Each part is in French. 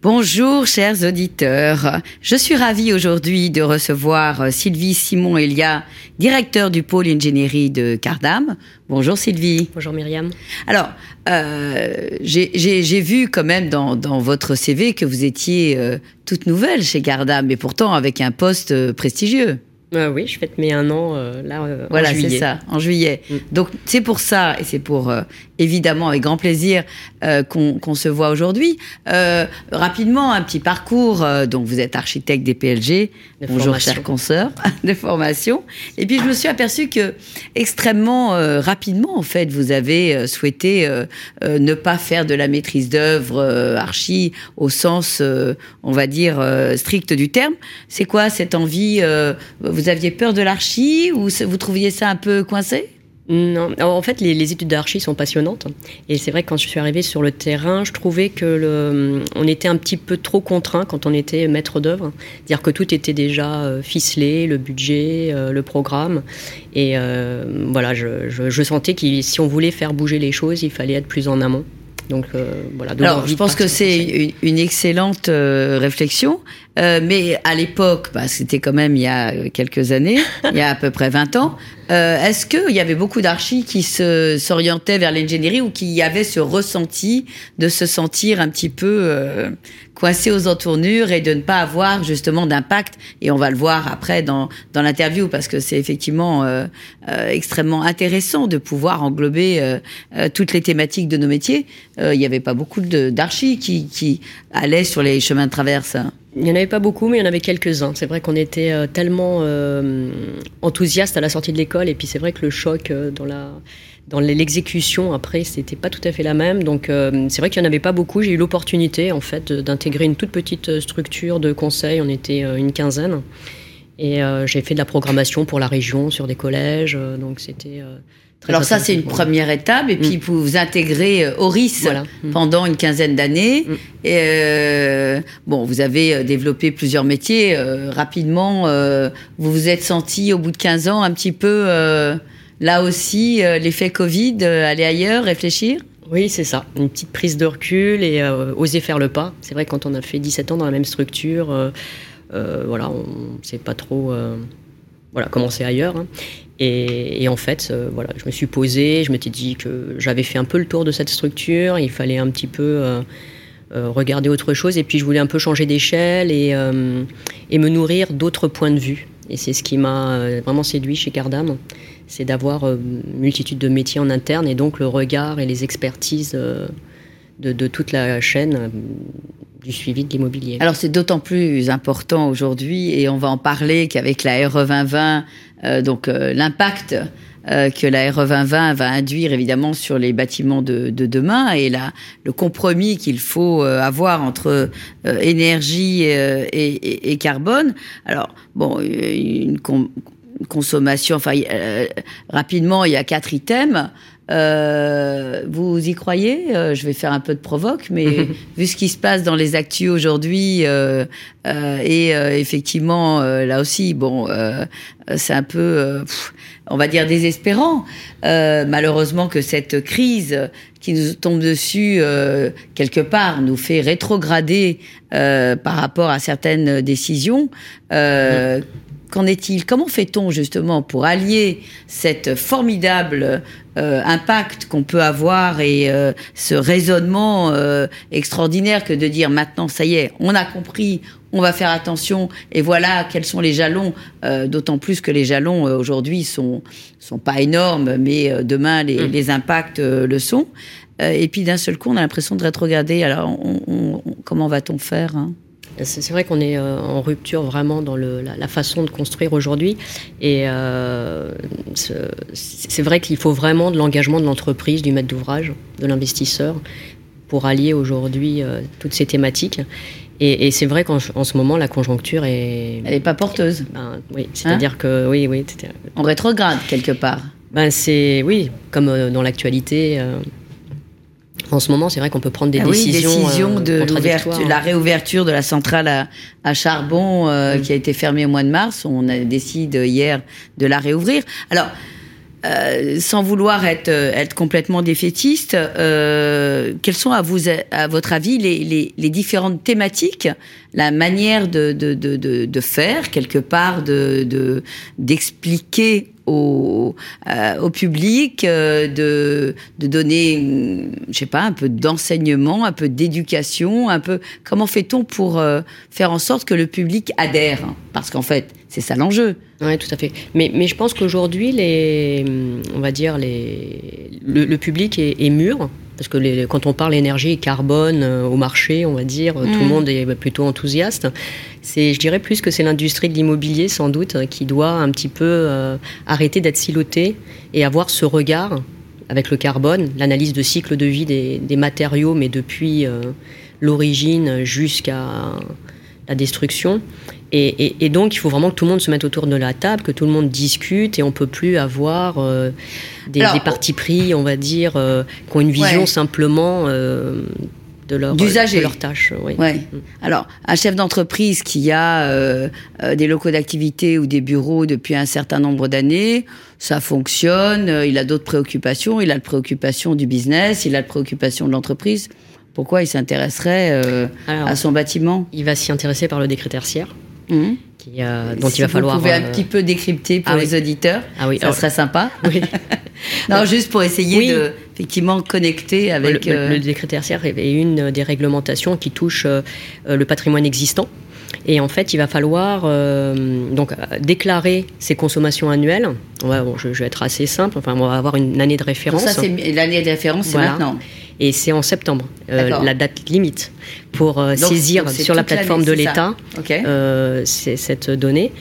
Bonjour chers auditeurs, je suis ravie aujourd'hui de recevoir Sylvie Simon-Elia, directeur du pôle ingénierie de Cardam. Bonjour Sylvie. Bonjour Myriam. Alors, euh, j'ai vu quand même dans, dans, votre CV que vous étiez euh, toute nouvelle chez Cardam, mais pourtant avec un poste euh, prestigieux. Euh, oui, je fête mes un an euh, là euh, voilà, en juillet. c'est ça, en juillet. Mm. Donc c'est pour ça, et c'est pour euh, évidemment avec grand plaisir euh, qu'on qu se voit aujourd'hui. Euh, rapidement, un petit parcours. donc vous êtes architecte des PLG. De Bonjour, chers consoeurs de formation. Et puis je me suis aperçue que extrêmement rapidement, en fait, vous avez souhaité ne pas faire de la maîtrise d'œuvre archi au sens, on va dire, strict du terme. C'est quoi cette envie vous aviez peur de l'archi ou vous trouviez ça un peu coincé? Non, en fait, les, études d'archi sont passionnantes. Et c'est vrai que quand je suis arrivée sur le terrain, je trouvais que on était un petit peu trop contraint quand on était maître d'œuvre. C'est-à-dire que tout était déjà euh, ficelé, le budget, euh, le programme. Et euh, voilà, je, je sentais que si on voulait faire bouger les choses, il fallait être plus en amont. Donc euh, voilà. Alors, je pense que c'est une, une, excellente euh, réflexion, euh, mais à l'époque, bah, c'était quand même il y a quelques années, il y a à peu près 20 ans. euh, Est-ce qu'il y avait beaucoup d'archis qui s'orientaient vers l'ingénierie ou qui avaient ce ressenti de se sentir un petit peu euh, coincé aux entournures et de ne pas avoir justement d'impact Et on va le voir après dans, dans l'interview parce que c'est effectivement euh, extrêmement intéressant de pouvoir englober euh, toutes les thématiques de nos métiers. Il n'y avait pas beaucoup d'archis qui, qui allaient sur les chemins de traverse. Il n'y en avait pas beaucoup, mais il y en avait quelques-uns. C'est vrai qu'on était euh, tellement euh, enthousiastes à la sortie de l'école, et puis c'est vrai que le choc euh, dans la dans l'exécution après, c'était pas tout à fait la même. Donc euh, c'est vrai qu'il y en avait pas beaucoup. J'ai eu l'opportunité en fait d'intégrer une toute petite structure de conseil. On était une quinzaine, et j'ai fait de la programmation pour la région sur des collèges. donc c'était Très Alors ça, c'est une première étape. Et puis, Mm. vous vous intégrez euh, au RIS Voilà. Mm. pendant une quinzaine d'années. Mm. Et euh, bon, vous avez euh, développé plusieurs métiers. Euh, rapidement, euh, vous vous êtes senti au bout de 15 ans un petit peu, euh, là aussi, euh, l'effet Covid, euh, aller ailleurs, réfléchir? Oui, c'est ça. Une petite prise de recul et euh, oser faire le pas. C'est vrai quand on a fait 17 ans dans la même structure, euh, euh, voilà, on ne sait pas trop euh, voilà, commencer ailleurs. hein. Et, en fait, euh, je me suis posée, je m'étais dit que j'avais fait un peu le tour de cette structure, il fallait un petit peu euh, euh, regarder autre chose, et puis je voulais un peu changer d'échelle et, me nourrir d'autres points de vue. Et c'est ce qui m'a vraiment séduit chez Cardam, c'est d'avoir multitude de métiers en interne et donc le regard et les expertises de, toute la chaîne du suivi de l'immobilier. Alors c'est d'autant plus important aujourd'hui, et on va en parler qu'avec la RE 2020, euh, donc euh, l'impact euh, que la RE 2020 va induire évidemment sur les bâtiments de, de demain et la, le compromis qu'il faut avoir entre énergie et, carbone. Alors bon, une, une consommation, enfin rapidement, il y a quatre items. Euh, vous y croyez? Euh, Je vais faire un peu de provoque, mais vu ce qui se passe dans les actus aujourd'hui, euh, euh, et euh, effectivement, euh, là aussi, bon, euh, c'est un peu, euh, pff, on va dire, désespérant. Euh, malheureusement que cette crise qui nous tombe dessus, euh, quelque part, nous fait rétrograder euh, par rapport à certaines décisions. Euh, Qu'en est-il? Comment fait-on justement pour allier cette formidable euh, impact qu'on peut avoir et euh, ce raisonnement euh, extraordinaire que de dire maintenant ça y est, on a compris, on va faire attention et voilà quels sont les jalons. euh, D'autant plus que les jalons euh, aujourd'hui sont sont pas énormes, mais euh, demain les, Mm. les impacts euh, le sont. Euh, et puis d'un seul coup, on a l'impression de rétrograder. Alors on, on- on- comment va-t-on faire hein? C'est vrai qu'on est euh, en rupture vraiment dans le, la, la façon de construire aujourd'hui. Et euh, ce- c'est vrai qu'il faut vraiment de l'engagement de l'entreprise, du maître d'ouvrage, de l'investisseur, pour allier aujourd'hui euh, toutes ces thématiques. Et, et c'est vrai qu'en en ce moment, la conjoncture est. Elle n'est pas porteuse. Ben, oui, c'est-à-dire que oui, oui, On rétrograde quelque part. ben c'est oui, comme dans l'actualité, euh, En ce moment, c'est vrai qu'on peut prendre des Ah oui, décisions, décision euh, de l'ouverture- la réouverture de la centrale à, à charbon euh, qui a été fermée au mois de mars. On a décidé hier de la réouvrir. Alors, euh, sans vouloir être, euh, être complètement défaitiste, euh, quelles sont à, vous, à votre avis les, les, les différentes thématiques, la manière de, de, de, de, de faire, quelque part, de- d'expliquer au, euh, au public, euh, de, de donner, je sais pas, un peu d'enseignement, un peu d'éducation, un peu. Comment fait-on pour euh, faire en sorte que le public adhère? Parce qu'en fait, c'est ça l'enjeu. Oui, tout à fait. Mais, mais je pense qu'aujourd'hui, les, on va dire les, le, public est mûr. Parce que les, quand on parle énergie carbone euh, au marché, on va dire, tout le Mm. monde est plutôt enthousiaste. C'est, je dirais plus que c'est l'industrie de l'immobilier, sans doute, euh, qui doit un petit peu euh, arrêter d'être silotée et avoir ce regard avec le carbone, l'analyse de cycle de vie des, des matériaux, mais depuis euh, l'origine jusqu'à la destruction. Et, et- et donc, il faut vraiment que tout le monde se mette autour de la table, que tout le monde discute, et on peut plus avoir euh, des, Alors, des partis pris, on va dire, euh, qui ont une vision Ouais. simplement euh, de leur D'usager. de leur tâche. Oui. Ouais. Alors, un chef d'entreprise qui a euh, euh, des locaux d'activité ou des bureaux depuis un certain nombre d'années, ça fonctionne. euh, il a d'autres préoccupations. Il a la préoccupation du business. Il a la préoccupation de l'entreprise. Pourquoi il s'intéresserait euh, à son bâtiment? il va s'y intéresser par le décret tertiaire, Qui, euh, dont Si il va vous falloir. pouvez un euh, petit peu décrypter pour ah les auditeurs, Ah oui, ça alors- serait sympa. oui. Non, juste pour essayer Oui. de effectivement connecter avec. le, euh, le décret tertiaire est une des réglementations qui touche le patrimoine existant. Et en fait, il va falloir euh, donc déclarer ses consommations annuelles. Ouais, bon, je, je vais être assez simple. Enfin, on va avoir une année de référence. l'année de référence, c'est Voilà. maintenant. Et c'est en septembre, euh, la date limite pour euh, Donc, saisir sur la plateforme de l'État euh, cette donnée.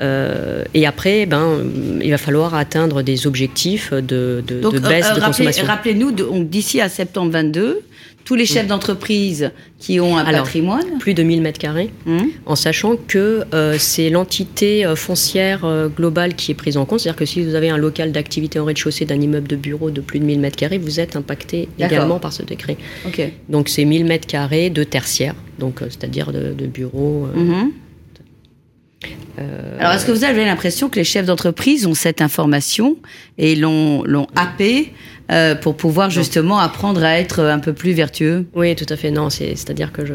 Euh, et après, ben, il va falloir atteindre des objectifs de, de, Donc, de baisse euh, de rappelez- consommation. Rappelez-nous, d'ici à septembre 22, tous les chefs d'entreprise qui ont un Alors, patrimoine. Plus de 1000 mètres carrés. Hum, en sachant que euh, c'est l'entité euh, foncière euh, globale qui est prise en compte. C'est-à-dire que si vous avez un local d'activité en rez-de-chaussée d'un immeuble de bureau de plus de 1000 m2, vous êtes impacté également par ce décret. Donc c'est 1000 m2 de tertiaire, donc euh, c'est-à-dire de, de bureaux. euh, Alors, est-ce que vous avez l'impression que les chefs d'entreprise ont cette information et l'ont l'ont happé euh, pour pouvoir justement apprendre à être un peu plus vertueux Oui, tout à fait. Non, c'est- c'est-à-dire que je.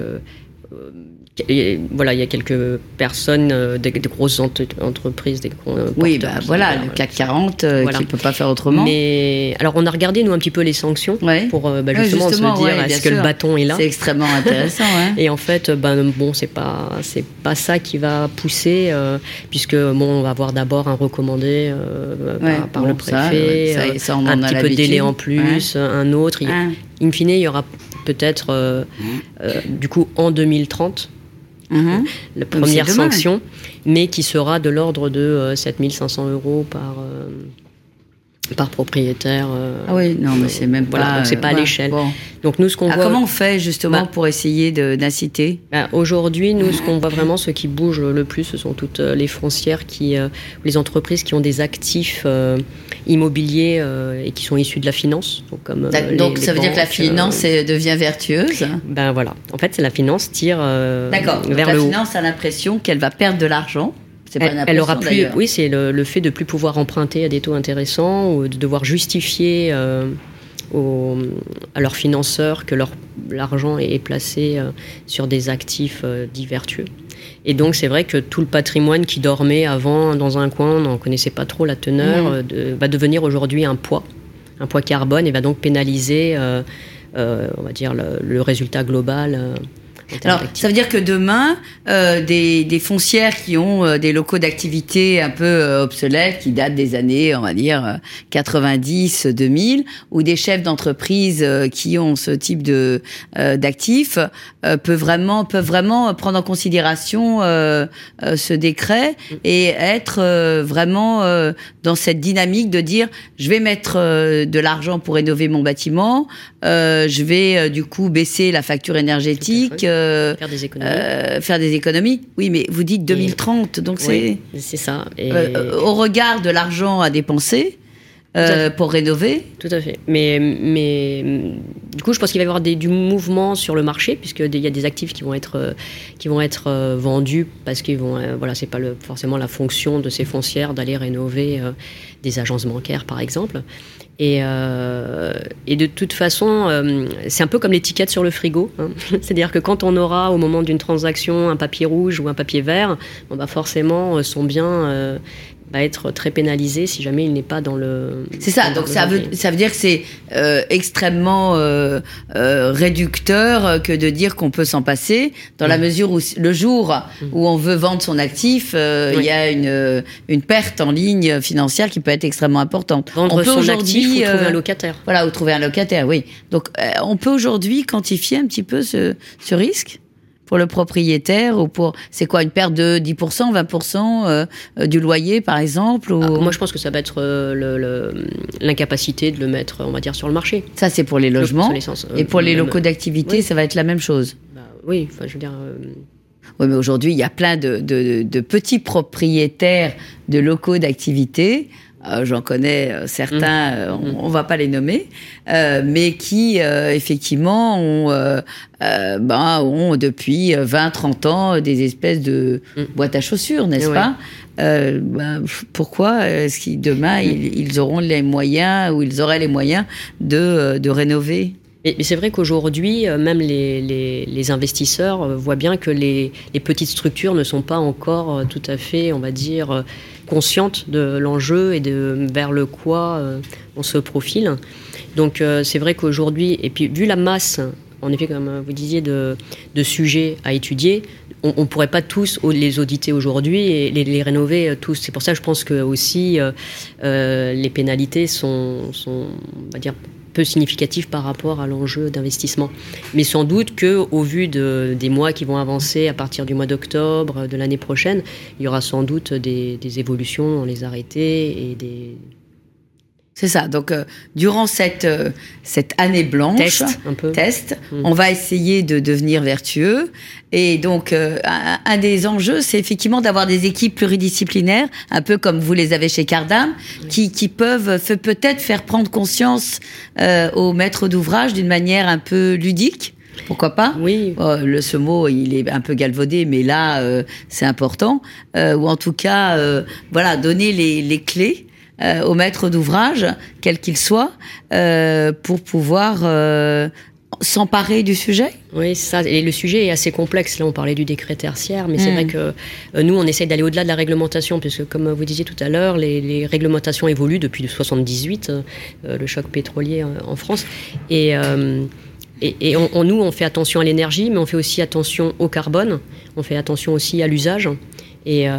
Et voilà, il y a quelques personnes, euh, des, des grosses ent- entreprises, des euh, Oui, bah, voilà, le CAC 40 euh, Voilà. qui ne peut pas faire autrement. Mais alors, on a regardé nous un petit peu les sanctions Ouais. pour bah, justement, justement, se dire ouais, est-ce que le bâton est là C'est extrêmement intéressant. Et en fait, ben bon, c'est pas c'est pas ça qui va pousser, puisque bon, on va avoir d'abord un recommandé par, par bon, le ça, préfet, ça- ça, on en un petit peu de délai en plus, un autre. Il-. In fine, il y aura peut-être euh, du coup en 2030 Mhm. la Donc, première sanction, mais qui sera de l'ordre de euh, 7500 euros par euh, par propriétaire. euh, Ah oui, non, mais c'est même voilà, pas. donc c'est pas à euh, l'échelle. bon. Donc nous, ce qu'on Ah, voit. comment on fait justement Bah. pour essayer d'inciter Ben, Aujourd'hui, nous, ce qu'on voit vraiment, ce qui bouge le plus, ce sont toutes euh, les foncières qui, euh, les entreprises qui ont des actifs euh, immobiliers et qui sont issus de la finance. Donc, comme, D'ac- les- Donc les ça veut dire que la finance devient vertueuse. ben voilà. En fait, c'est la finance tire D'accord. Donc vers la le haut. finance a l'impression qu'elle va perdre de l'argent. Pas Elle, elle aura plus. Oui, c'est le, le fait de plus pouvoir emprunter à des taux intéressants ou de devoir justifier euh, aux- à leurs financeurs que leur l'argent est placé euh, sur des actifs euh, dits vertueux. Et donc c'est vrai que tout le patrimoine qui dormait avant dans un coin, on n'en connaissait pas trop la teneur, Mhm. euh, de- va devenir aujourd'hui un poids, un poids carbone et va donc pénaliser, on va dire le, le résultat global. Euh, Alors, ça veut dire que demain, euh, des, des foncières qui ont euh, des locaux d'activité un peu euh, obsolètes, qui datent des années, on va dire, euh, 90, 2000, ou des chefs d'entreprise euh, qui ont ce type de euh, d'actifs, euh, peuvent vraiment peuvent vraiment prendre en considération euh, euh, ce décret et être euh, vraiment euh, dans cette dynamique de dire, je vais mettre euh, de l'argent pour rénover mon bâtiment, euh, je vais euh, du coup baisser la facture énergétique. Euh, faire des économies. euh, faire des économies. Oui, mais vous dites 2030, donc c'est Oui, c'est ça. Et euh, au regard de l'argent à dépenser. pour rénover. Tout à fait. Mais, mais du coup, je pense qu'il va y avoir des, du mouvement sur le marché, puisqu'il y a des actifs qui vont être, qui vont être vendus parce qu'ils vont. voilà, c'est pas le, forcément la fonction de ces foncières d'aller rénover des agences bancaires, par exemple. Et, et, de toute façon, c'est un peu comme l'étiquette sur le frigo. Hein. C'est-à-dire que quand on aura au moment d'une transaction un papier rouge ou un papier vert, bon bah forcément son bien va être très pénalisé si jamais il n'est pas dans le. C'est ça, donc ça veut, ça veut dire que c'est euh, extrêmement euh, euh, réducteur que de dire qu'on peut s'en passer, dans la mm. mesure où le jour mm. où on veut vendre son actif, il y a une, une perte en ligne financière qui peut être extrêmement importante. Vendre on peut son actif ou trouver un locataire. Voilà, ou trouver un locataire, oui. Donc on peut aujourd'hui quantifier un petit peu ce, ce risque? Pour le propriétaire ou pour c'est quoi une perte de 10%, 20% euh, euh, du loyer par exemple ou... Ah, moi je pense que ça va être euh, l'incapacité de le mettre on va dire sur le marché. Ça c'est pour les logements et pour les locaux d'activité ça va être la même chose. Bah, oui, enfin je veux dire Oui, mais aujourd'hui, il y a plein de, de, petits propriétaires de locaux d'activité euh, j'en connais euh, certains, mmh. euh, on, ne va pas les nommer, mais qui effectivement ont, ben, ont depuis 20-30 ans des espèces de mmh. boîtes à chaussures, n'est-ce pas? Ben, Pourquoi est-ce qu'ils demain ils, auront les moyens ou ils auraient les moyens de, de rénover? Mais, c'est vrai qu'aujourd'hui, même les, investisseurs voient bien que les, petites structures ne sont pas encore tout à fait, on va dire, consciente de l'enjeu et de vers le quoi euh, on se profile. Donc euh, c'est vrai qu'aujourd'hui, et puis vu la masse, en effet, comme vous disiez, de, sujets à étudier, on ne pourrait pas tous les auditer aujourd'hui et les, rénover euh, tous. C'est pour ça que je pense que aussi les pénalités sont, sont, on va dire, peu significatif par rapport à l'enjeu d'investissement. Mais sans doute que, au vu de, des mois qui vont avancer à partir du mois d'octobre de l'année prochaine, il y aura sans doute des, des évolutions dans les arrêtés et des, c'est ça. Donc, euh, durant cette, euh, cette année blanche, test, un peu. test mm. on va essayer de devenir vertueux. Et donc, euh, un, des enjeux, c'est effectivement d'avoir des équipes pluridisciplinaires, un peu comme vous les avez chez Cardam, qui, qui peuvent peut-être faire prendre conscience aux maîtres d'ouvrage d'une manière un peu ludique. Pourquoi pas? Oui. Oh, le, ce mot, il est un peu galvaudé, mais là, c'est important. ou en tout cas, voilà, donner les, les clés euh, au maître d'ouvrage, quel qu'il soit, euh, pour pouvoir euh, s'emparer du sujet? Oui, ça. Et le sujet est assez complexe. Là, on parlait du décret tertiaire, mais c'est hmm. vrai que nous, on essaye d'aller au-delà de la réglementation, puisque, comme vous disiez tout à l'heure, les, réglementations évoluent depuis 1978, le choc pétrolier en France. Et. Et, on, nous, on fait attention à l'énergie, mais on fait aussi attention au carbone, on fait attention aussi à l'usage. Et,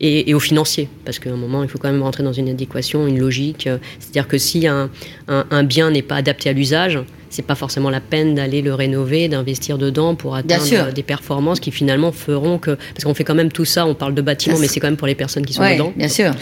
et, au financier, parce qu'à un moment, il faut quand même rentrer dans une adéquation, une logique. C'est-à-dire que si un bien n'est pas adapté à l'usage, c'est pas forcément la peine d'aller le rénover, d'investir dedans pour atteindre des performances qui finalement feront que parce qu'on fait quand même tout ça, on parle de bâtiments, mais c'est quand même pour les personnes qui sont dedans. Bien sûr.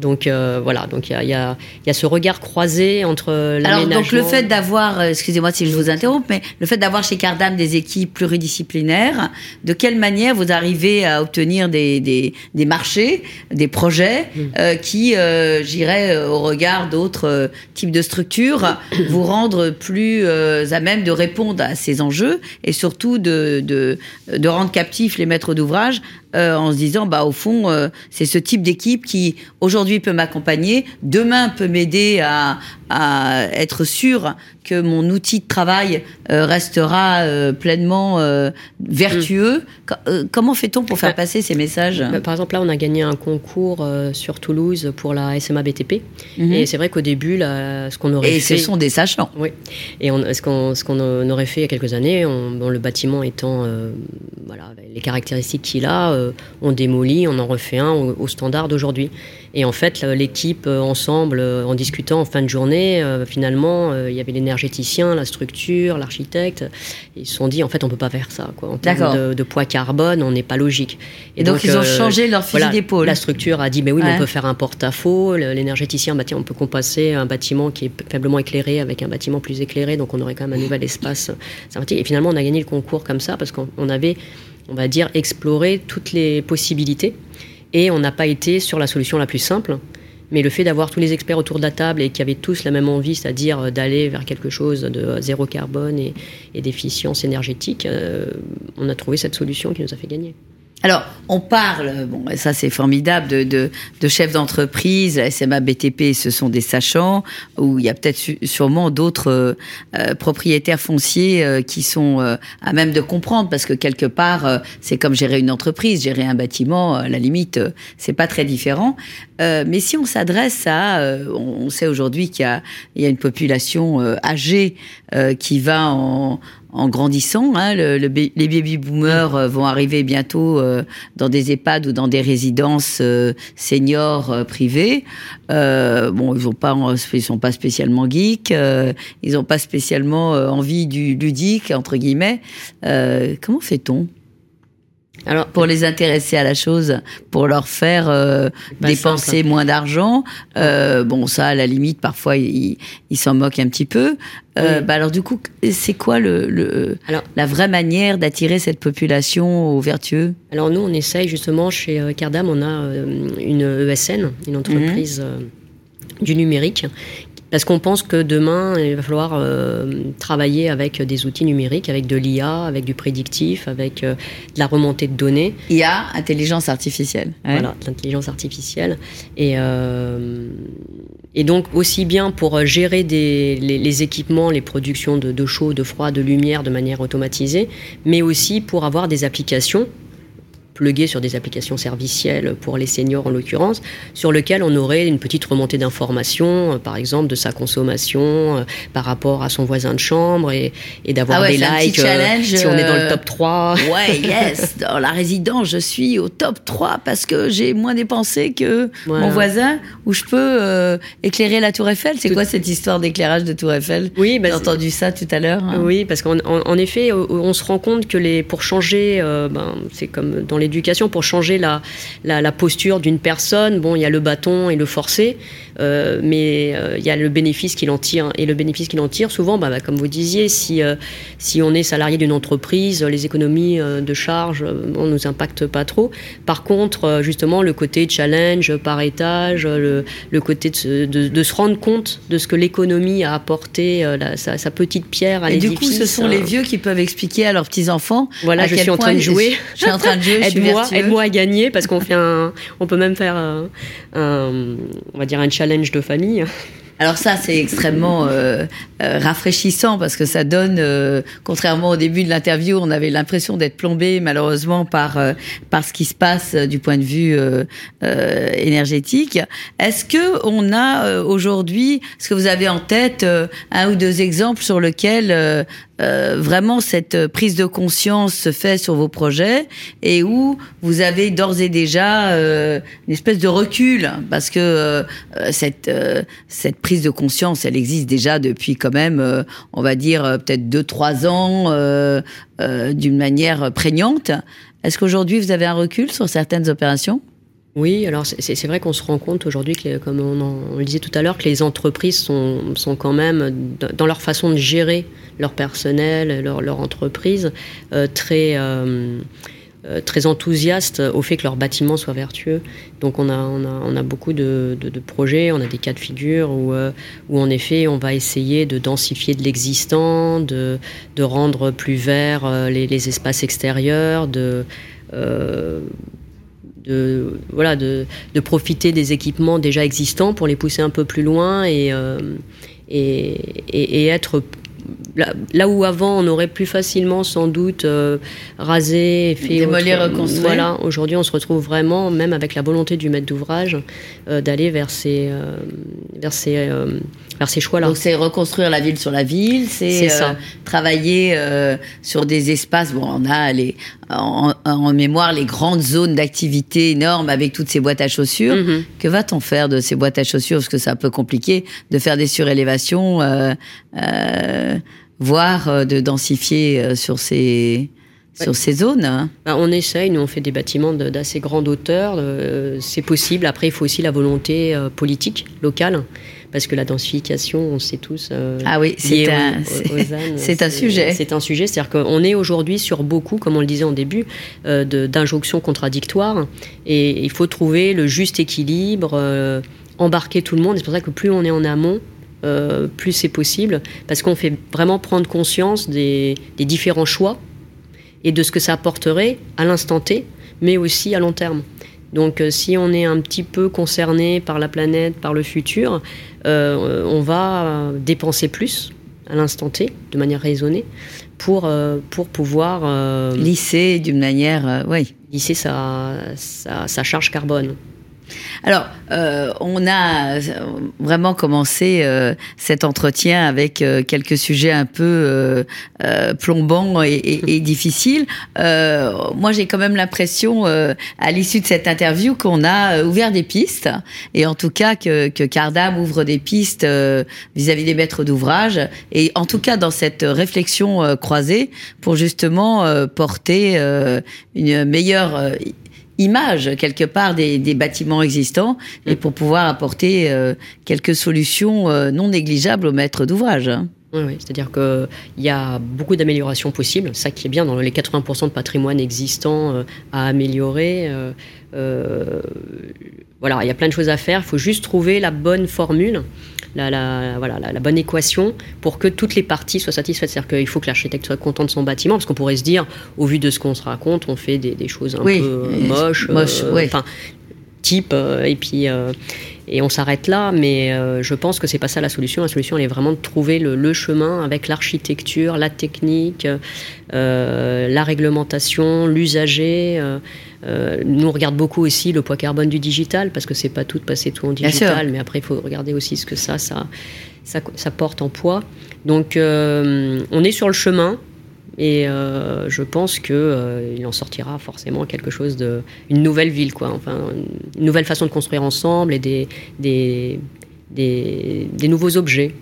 Donc euh, voilà, donc il y a, y, a, y a, ce regard croisé entre. Alors donc le fait d'avoir, euh, excusez-moi si je vous interromps, mais le fait d'avoir chez Cardam des équipes pluridisciplinaires, de quelle manière vous arrivez à obtenir des, des, des marchés, des projets mm. euh, qui, euh, j'irais au regard d'autres types de structures, vous rendre plus à même de répondre à ces enjeux et surtout de rendre captifs les maîtres d'ouvrage euh, en se disant bah au fond euh, c'est ce type d'équipe qui aujourd'hui peut m'accompagner, demain peut m'aider à, à être sûr que mon outil de travail euh, restera pleinement vertueux. Mm. comment fait-on pour faire bah, passer ces messages? bah, Par exemple là on a gagné un concours sur Toulouse pour la SMA BTP mm-hmm. et c'est vrai qu'au début là, ce qu'on aurait et fait ce sont des sachants. Oui. Et on, ce qu'on ce qu'on aurait fait il y a quelques années, on, le bâtiment étant voilà les caractéristiques qu'il a on démolit, on en refait un au, standard d'aujourd'hui. Et en fait, l'équipe euh, ensemble, euh, en discutant en fin de journée, finalement, il y avait l'énergéticien, la structure, l'architecte. Ils se sont dit, en fait, on peut pas faire ça. Quoi. En termes de, poids carbone, on n'est pas logique. Et donc, ils ont changé leur fusil d'épaule. La structure a dit, mais oui, on peut faire un porte-à-faux. L'énergéticien, bah, tiens, on peut compasser un bâtiment qui est faiblement éclairé avec un bâtiment plus éclairé, donc on aurait quand même un nouvel espace. Et finalement, on a gagné le concours comme ça parce qu'on avait on va dire, explorer toutes les possibilités. Et on n'a pas été sur la solution la plus simple. Mais le fait d'avoir tous les experts autour de la table et qui avaient tous la même envie, c'est-à-dire d'aller vers quelque chose de zéro carbone et, d'efficience énergétique, on a trouvé cette solution qui nous a fait gagner. Alors, on parle, bon, ça c'est formidable, de, de, chefs d'entreprise, SMA BTP, ce sont des sachants, où il y a peut-être sûrement d'autres euh, euh, propriétaires fonciers euh, qui sont à même de comprendre, parce que quelque part, c'est comme gérer une entreprise, gérer un bâtiment, à la limite, c'est pas très différent. mais si on s'adresse à, on, sait aujourd'hui qu'il y, y a, une population âgée qui va en, en grandissant. Hein, le, les baby boomers euh, vont arriver bientôt euh, dans des EHPAD ou dans des résidences euh, seniors privées. bon, ils ont pas, ils sont pas spécialement geeks, ils n'ont pas spécialement envie du ludique entre guillemets. comment fait-on? Alors, pour les intéresser à la chose, pour leur faire euh, dépenser moins d'argent, euh, bon, ça, à la limite, parfois, ils s'en moquent un petit peu. Euh, bah alors, du coup, c'est quoi le, le la vraie manière d'attirer cette population aux vertueux? Alors, nous, on essaye justement chez Cardam, on a une ESN, une entreprise. Mhm. du numérique parce qu'on pense que demain, il va falloir euh, travailler avec des outils numériques, avec de l'IA, avec du prédictif, avec euh, de la remontée de données. IA, intelligence artificielle. Voilà, l'intelligence artificielle. Et, euh, et donc, aussi bien pour gérer des, les, équipements, les productions de, de chaud, de froid, de lumière de manière automatisée, mais aussi pour avoir des applications plugué sur des applications servicielles pour les seniors en l'occurrence, sur lequel on aurait une petite remontée d'informations, euh, par exemple de sa consommation euh, par rapport à son voisin de chambre et, et d'avoir ah des likes euh, si on est dans le top 3. Ouais, yes, dans la résidence, je suis au top 3 parce que j'ai moins dépensé que mon voisin où je peux éclairer la Tour Eiffel. C'est quoi cette histoire d'éclairage de Tour Eiffel? Oui, bah, j'ai entendu ça tout à l'heure. Hein. Oui, parce qu'en en, effet, on se rend compte que les pour changer, ben, c'est comme dans l'éducation pour changer la, la, posture d'une personne. Bon, il y a le bâton et le forcer, euh, mais euh, il y a le bénéfice qu'il en tire. Et le bénéfice qu'il en tire, souvent, bah, bah, comme vous disiez, si, euh, si on est salarié d'une entreprise, les économies de charges on nous impactent pas trop. Par contre, justement, le côté challenge par étage, le, le côté de, de, se rendre compte de ce que l'économie a apporté, sa, sa, petite pierre à l'édifice. Et du coup, ce sont les vieux qui peuvent expliquer à leurs petits-enfants. Voilà, je suis en train de jouer. Je, suis en train de jouer. Aide-moi, aide-moi à gagner parce qu'on fait un, on peut même faire un, on va dire un challenge de famille. Alors ça, c'est extrêmement euh, euh, rafraîchissant parce que ça donne, euh, contrairement au début de l'interview, on avait l'impression d'être plombé malheureusement par par ce qui se passe du point de vue énergétique. Est-ce que on a aujourd'hui, est-ce que vous avez en tête un ou deux exemples sur lesquels euh, vraiment cette prise de conscience se fait sur vos projets et où vous avez d'ores et déjà euh, une espèce de recul parce que euh, cette cette prise de conscience elle existe déjà depuis quand même on va dire peut-être deux trois ans d'une manière prégnante. Est-ce qu'aujourd'hui vous avez un recul sur certaines opérations? Oui, alors c'est vrai qu'on se rend compte aujourd'hui, comme on, le disait tout à l'heure, que les entreprises sont, sont, quand même, dans leur façon de gérer leur personnel, leur, leur entreprise, euh, très, euh, euh, très enthousiastes au fait que leur bâtiment soit vertueux. Donc on a, on a, on a beaucoup de, de, de, projets, on a des cas de figure où, où en effet on va essayer de densifier de l'existant, de, de rendre plus verts les, les espaces extérieurs, de de, voilà, de, de, profiter des équipements déjà existants pour les pousser un peu plus loin et, euh, et, et, et, être là, où avant on aurait plus facilement sans doute euh, rasé, fait démolir, reconstruire. Voilà, aujourd'hui on se retrouve vraiment, même avec la volonté du maître d'ouvrage, euh, d'aller vers ces, euh, vers ces, ces choix-là. Donc c'est reconstruire la ville sur la ville, c'est travailler sur des espaces. Bon, on a les, en, en mémoire les grandes zones d'activité énormes avec toutes ces boîtes à chaussures. Mm-hmm. Que va-t-on faire de ces boîtes à chaussures? Parce que c'est un peu compliqué de faire des surélévations. Euh, voire euh, de densifier euh, sur ces, sur ces zones hein. bah, On essaye, nous on fait des bâtiments d'assez grande hauteur, euh, c'est possible. Après, il faut aussi la volonté politique locale, parce que la densification, on sait tous. ah oui, c'est un, c'est un sujet. C'est un sujet, c'est-à-dire qu'on est aujourd'hui sur beaucoup, comme on le disait en début, d'injonctions contradictoires, et il faut trouver le juste équilibre embarquer tout le monde. C'est pour ça que plus on est en amont, plus c'est possible, parce qu'on fait vraiment prendre conscience des, des, différents choix et de ce que ça apporterait à l'instant T, mais aussi à long terme. Donc si on est un petit peu concerné par la planète, par le futur, on va dépenser plus à l'instant T, de manière raisonnée, pour, euh, pour pouvoir... Euh, lisser d'une manière... Euh, oui. Lisser sa, sa charge carbone. Alors, euh, on a vraiment commencé euh, cet entretien avec euh, quelques sujets un peu plombants et, et, et difficiles. moi, j'ai quand même l'impression, à l'issue de cette interview, qu'on a ouvert des pistes, et en tout cas que, que Cardam ouvre des pistes vis-à-vis des maîtres d'ouvrage, et en tout cas dans cette réflexion croisée pour justement porter une meilleure image quelque part des, bâtiments existants et pour pouvoir apporter euh, quelques solutions euh, non négligeables aux maîtres d'ouvrage. Hein. Oui, c'est-à-dire qu'il y a beaucoup d'améliorations possibles. Ça qui est bien dans les 80% de patrimoine existant euh, à améliorer. voilà, il y a plein de choses à faire. Il faut juste trouver la bonne formule la, voilà, la, bonne équation pour que toutes les parties soient satisfaites. C'est-à-dire qu'il faut que l'architecte soit content de son bâtiment, parce qu'on pourrait se dire, au vu de ce qu'on se raconte, on fait des, choses un peu moches, moche, euh, enfin, type, euh, et puis euh, et on s'arrête là, mais je pense que c'est pas ça la solution. La solution, elle est vraiment de trouver le, chemin avec l'architecture, la technique, la réglementation, l'usager. Euh, nous, on regarde beaucoup aussi le poids carbone du digital, parce que c'est pas tout de passer tout en digital, mais après, il faut regarder aussi ce que ça, ça, ça, porte en poids. Donc, euh, on est sur le chemin. Et euh, je pense qu'il en sortira forcément quelque chose de. une nouvelle ville, quoi. Enfin, une nouvelle façon de construire ensemble et des, des, des nouveaux objets.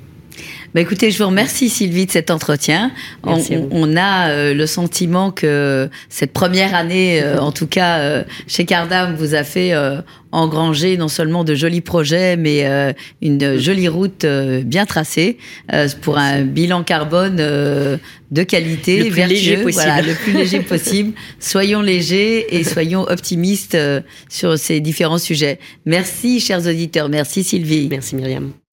Bah écoutez, je vous remercie Sylvie de cet entretien. On, a euh, le sentiment que cette première année, euh, en tout cas euh, chez Cardam, vous a fait engranger non seulement de jolis projets, mais une jolie route bien tracée pour un bilan carbone de qualité, le plus léger possible. Voilà, le plus léger possible. Soyons légers et soyons optimistes sur ces différents sujets. Merci, chers auditeurs. Merci, Sylvie. Merci, Myriam.